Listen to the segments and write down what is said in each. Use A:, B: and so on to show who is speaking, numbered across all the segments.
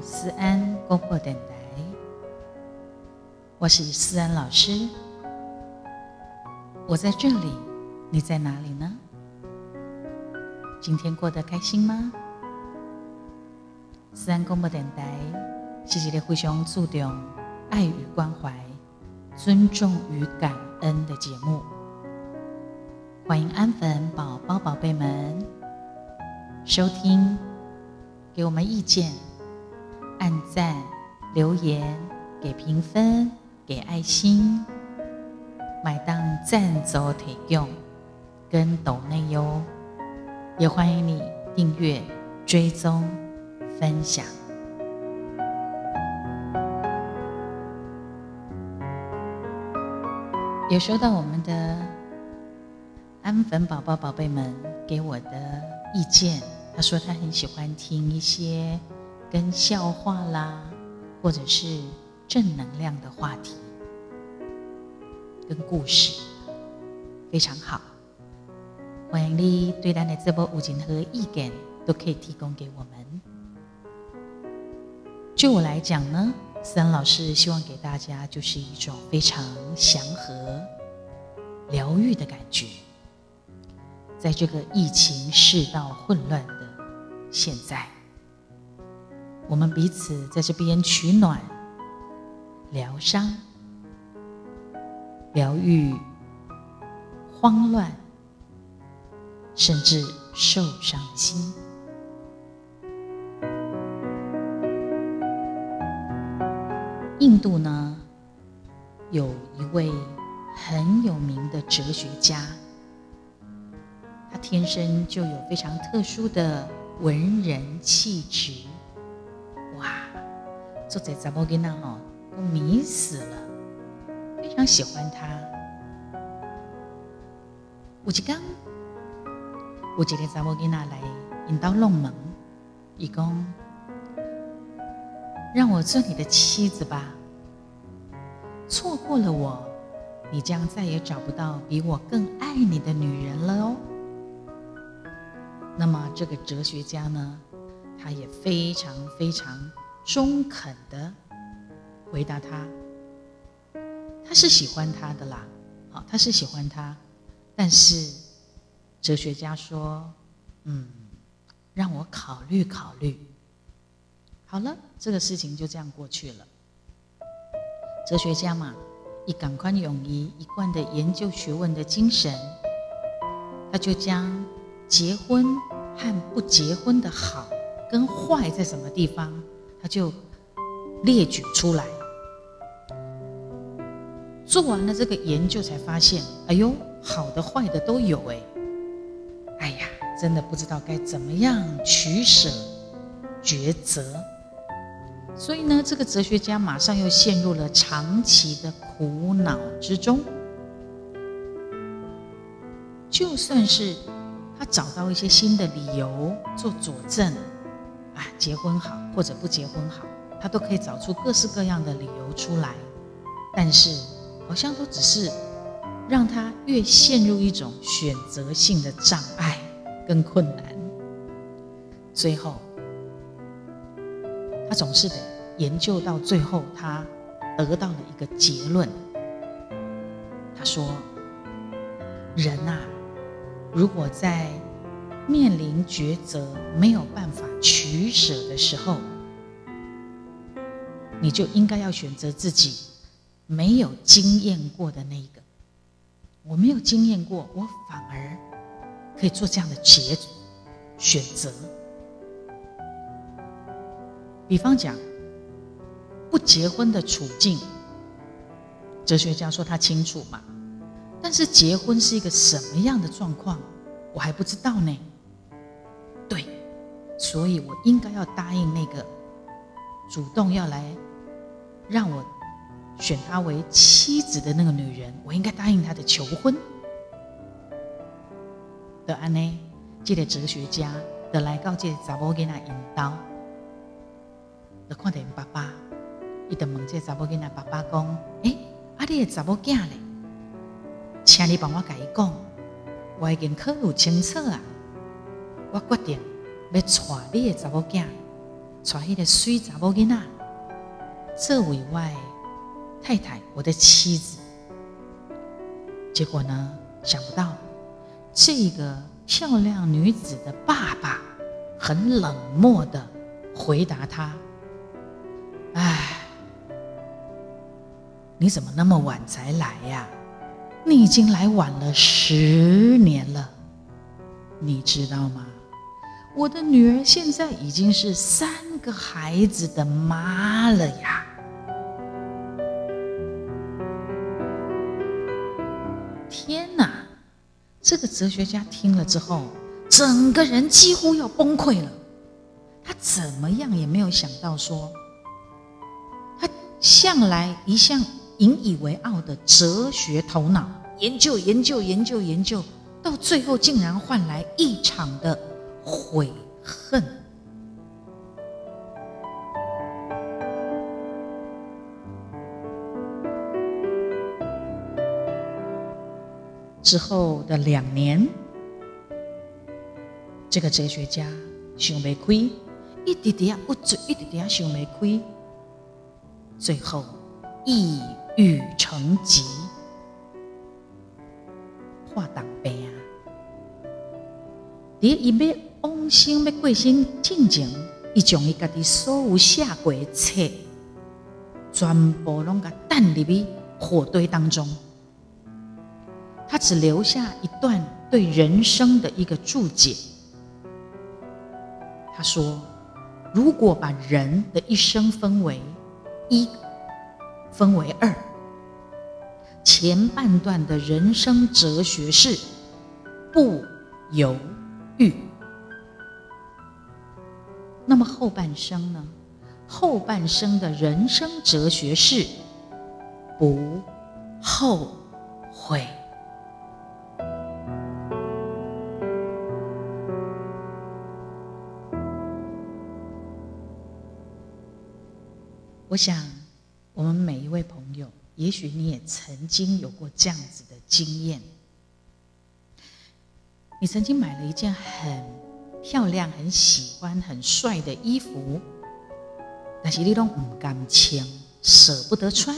A: 思安公婆电台，我是思安老师。我在这里，你在哪里呢？今天过得开心吗？思安公婆电台是一个非常注重爱与关怀、尊重与感恩的节目。欢迎安粉宝宝、宝贝们收听，给我们意见，按赞、留言、给评分、给爱心，买当赞助提供跟抖内哟。也欢迎你订阅、追踪、分享。有收到我们的。安粉宝宝、宝贝们给我的意见，他说他很喜欢听一些跟笑话啦，或者是正能量的话题，跟故事，非常好。欢迎你对咱的这波五金和意见都可以提供给我们。就我来讲呢，思安老师希望给大家就是一种非常祥和、疗愈的感觉。在这个疫情世道混乱的现在，我们彼此在这边取暖、疗伤、疗愈慌乱，甚至受伤心。印度呢，有一位很有名的哲学家。他天生就有非常特殊的文人气质，坐在查某囡仔哈都迷死了，非常喜欢他。有一天，有一个查某囡仔来引导弄门，伊讲：“让我做你的妻子吧。错过了我，你将再也找不到比我更爱你的女人了哦。”那么这个哲学家呢，他也非常非常中肯的回答他，他是喜欢他的啦，好，他是喜欢他，但是哲学家说，嗯，让我考虑考虑。好了，这个事情就这样过去了。哲学家嘛，以感官勇于一贯的研究学问的精神，他就将。结婚和不结婚的好跟坏在什么地方，他就列举出来。做完了这个研究，才发现，哎呦，好的坏的都有哎，哎呀，真的不知道该怎么样取舍抉择。所以呢，这个哲学家马上又陷入了长期的苦恼之中。就算是。他找到一些新的理由做佐证，啊，结婚好或者不结婚好，他都可以找出各式各样的理由出来，但是好像都只是让他越陷入一种选择性的障碍跟困难，最后他总是得研究到最后，他得到了一个结论，他说：人呐。如果在面临抉择没有办法取舍的时候，你就应该要选择自己没有经验过的那一个。我没有经验过，我反而可以做这样的抉选择。比方讲，不结婚的处境，哲学家说他清楚嘛。但是结婚是一个什么样的状况，我还不知道呢。对，所以我应该要答应那个主动要来让我选她为妻子的那个女人，我应该答应她的求婚。的安呢，这个哲学家的来告诫查某囡仔引导，的看到爸爸，伊就问这查某囡仔爸爸讲：，哎，阿你的查某囝咧？请你帮我甲伊讲，我已经考虑清楚啊，我决定要娶你的查某囝，娶一个水查某囡仔，这位外太太，我的妻子。结果呢，想不到这个漂亮女子的爸爸很冷漠的回答他：“哎，你怎么那么晚才来呀？你已经来晚了十年了，你知道吗？”我的女儿现在已经是三个孩子的妈了呀！天哪，这个哲学家听了之后，整个人几乎要崩溃了。他怎么样也没有想到，说他向来一向引以为傲的哲学头脑，研究研究研究研究，到最后竟然换来一场的。悔恨之后的两年，这个哲学家想不开，一点点不准，一点点想不开，最后抑郁成疾，化当悲啊！第一笔。往生要过身进前，伊将伊家己所有写过的册，全部拢甲弹入去火堆当中。他只留下一段对人生的一个注解。他说：“如果把人的一生分为一，分为二，前半段的人生哲学是不犹豫。”那么后半生呢？后半生的人生哲学是不后悔。我想，我们每一位朋友，也许你也曾经有过这样子的经验：你曾经买了一件很……漂亮、很喜欢、很帅的衣服，但是你都不敢穿，舍不得穿，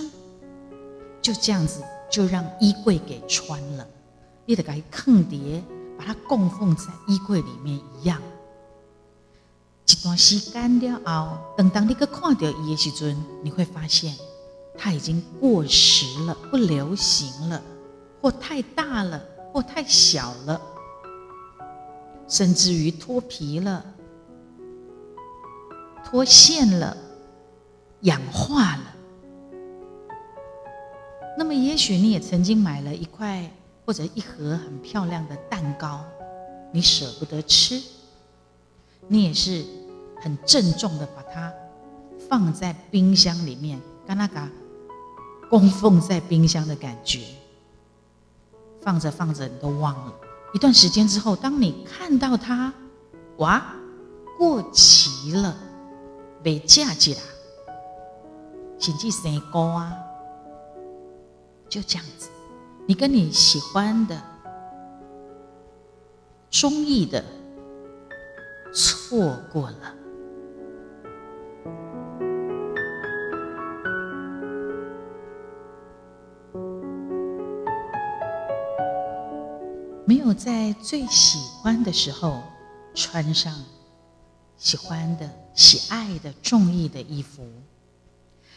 A: 就这样子就让衣柜给穿了。你得给坑碟，把它供奉在衣柜里面一样。一段时间了后，等当你去看到伊的时阵，你会发现它已经过时了，不流行了，或太大了，或太小了。甚至于脱皮了、脱线了、氧化了。那么，也许你也曾经买了一块或者一盒很漂亮的蛋糕，你舍不得吃，你也是很郑重的把它放在冰箱里面，跟那个供奉在冰箱的感觉，放着放着你都忘了。一段时间之后，当你看到他，哇，过期了，被价值了，请记生高啊，就这样子，你跟你喜欢的、中意的，错过了。在最喜欢的时候穿上喜欢的、喜爱的、中意的衣服；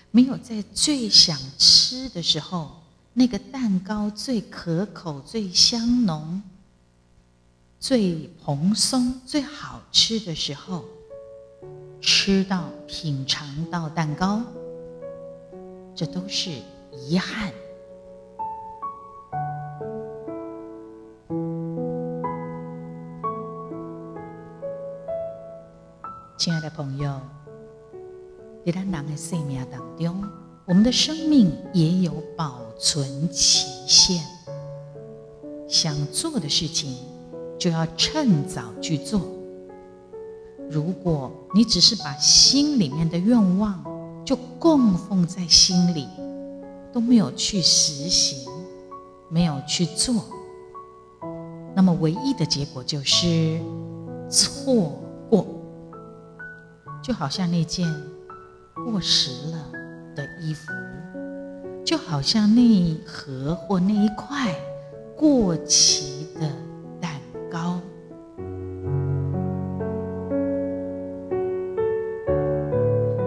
A: 没有在最想吃的时候，那个蛋糕最可口、最香浓、最蓬松、最好吃的时候，吃到、品尝到蛋糕，这都是遗憾。朋友，在咱人的生命当中，我们的生命也有保存期限。想做的事情，就要趁早去做。如果你只是把心里面的愿望就供奉在心里，都没有去实行，没有去做，那么唯一的结果就是错。就好像那件过时了的衣服，就好像那一盒或那一块过期的蛋糕。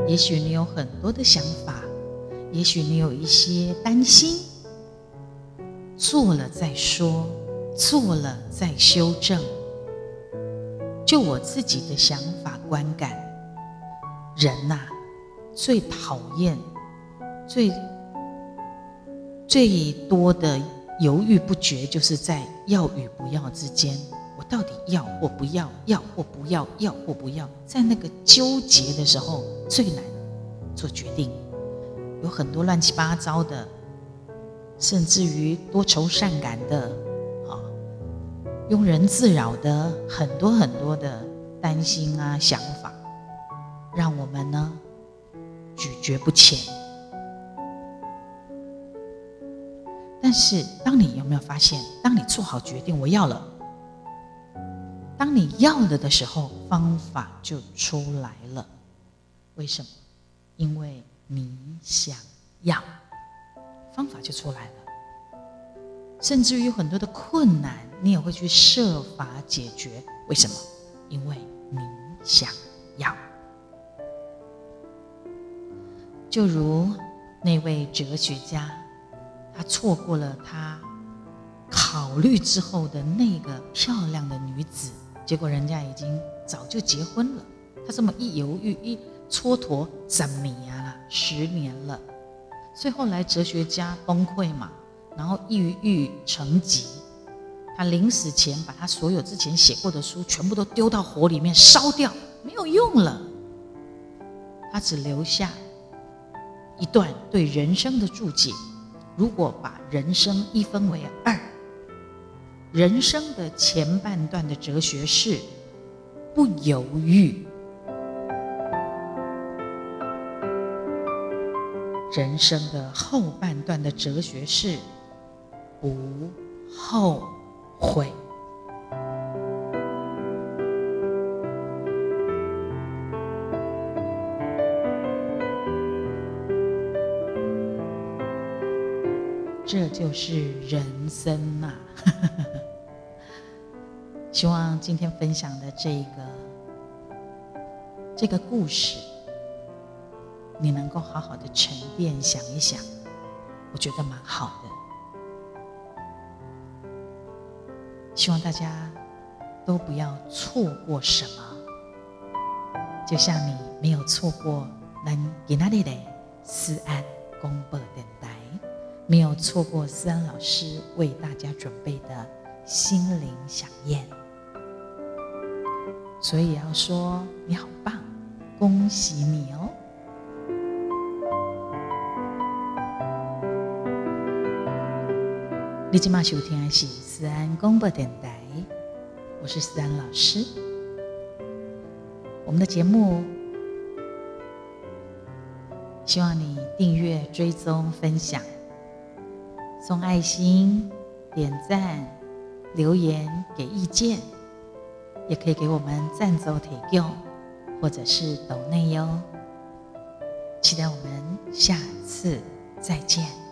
A: 也许你有很多的想法，也许你有一些担心，做了再说，做了再修正。就我自己的想法观感，人呐，最讨厌、最最多的犹豫不决，就是在要与不要之间。我到底要或不要？要或不要？要或不要？在那个纠结的时候，最难做决定。有很多乱七八糟的，甚至于多愁善感的。啊庸人自扰的很多很多的担心啊想法，让我们呢咀嚼不前。但是，当你有没有发现，当你做好决定，我要了，当你要了的时候，方法就出来了。为什么？因为你想要，方法就出来了。甚至于很多的困难，你也会去设法解决。为什么？因为你想要。就如那位哲学家，他错过了他考虑之后的那个漂亮的女子，结果人家已经早就结婚了。他这么一犹豫，一蹉跎，怎么呀？十年了。所以后来哲学家崩溃嘛。然后抑郁成疾，他临死前把他所有之前写过的书全部都丢到火里面烧掉，没有用了。他只留下一段对人生的注解。如果把人生一分为二，人生的前半段的哲学是不犹豫。人生的后半段的哲学是。不后悔，这就是人生呐！希望今天分享的这个这个故事，你能够好好的沉淀想一想，我觉得蛮好的。希望大家都不要错过什么，就像你没有错过南吉那里的思安公播电台，没有错过思安老师为大家准备的心灵飨宴，所以要说你好棒，恭喜你哦！你今晚收听的是思安广播电台，我是思安老师。我们的节目，希望你订阅、追踪、分享、送爱心、点赞、留言、给意见，也可以给我们赞助提供，或者是抖内哟。期待我们下次再见。